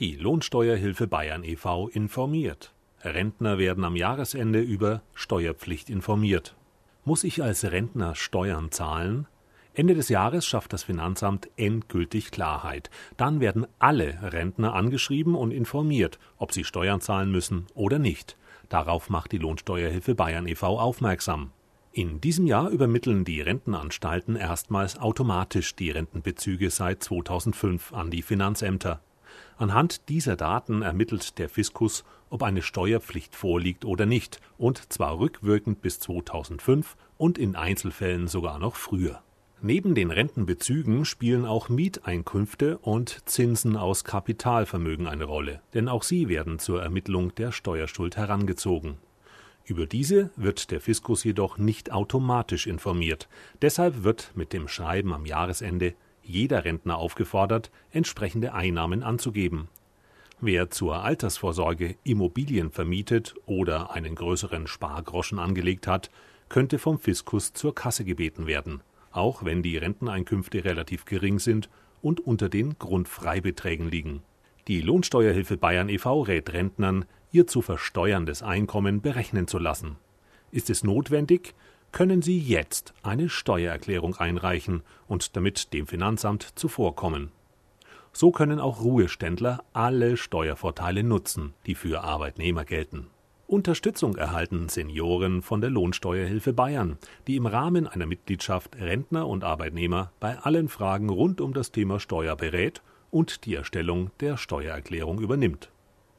Die Lohnsteuerhilfe Bayern e.V. informiert. Rentner werden am Jahresende über Steuerpflicht informiert. Muss ich als Rentner Steuern zahlen? Ende des Jahres schafft das Finanzamt endgültig Klarheit. Dann werden alle Rentner angeschrieben und informiert, ob sie Steuern zahlen müssen oder nicht. Darauf macht die Lohnsteuerhilfe Bayern e.V. aufmerksam. In diesem Jahr übermitteln die Rentenanstalten erstmals automatisch die Rentenbezüge seit 2005 an die Finanzämter. Anhand dieser Daten ermittelt der Fiskus, ob eine Steuerpflicht vorliegt oder nicht, und zwar rückwirkend bis 2005 und in Einzelfällen sogar noch früher. Neben den Rentenbezügen spielen auch Mieteinkünfte und Zinsen aus Kapitalvermögen eine Rolle, denn auch sie werden zur Ermittlung der Steuerschuld herangezogen. Über diese wird der Fiskus jedoch nicht automatisch informiert. Deshalb wird mit dem Schreiben am Jahresende jeder Rentner aufgefordert, entsprechende Einnahmen anzugeben. Wer zur Altersvorsorge Immobilien vermietet oder einen größeren Spargroschen angelegt hat, könnte vom Fiskus zur Kasse gebeten werden, auch wenn die Renteneinkünfte relativ gering sind und unter den Grundfreibeträgen liegen. Die Lohnsteuerhilfe Bayern e.V. rät Rentnern, ihr zu versteuerndes Einkommen berechnen zu lassen. Ist es notwendig, können Sie jetzt eine Steuererklärung einreichen und damit dem Finanzamt zuvorkommen. So können auch Ruheständler alle Steuervorteile nutzen, die für Arbeitnehmer gelten. Unterstützung erhalten Senioren von der Lohnsteuerhilfe Bayern, die im Rahmen einer Mitgliedschaft Rentner und Arbeitnehmer bei allen Fragen rund um das Thema Steuer berät und die Erstellung der Steuererklärung übernimmt.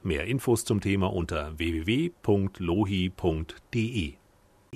Mehr Infos zum Thema unter www.lohi.de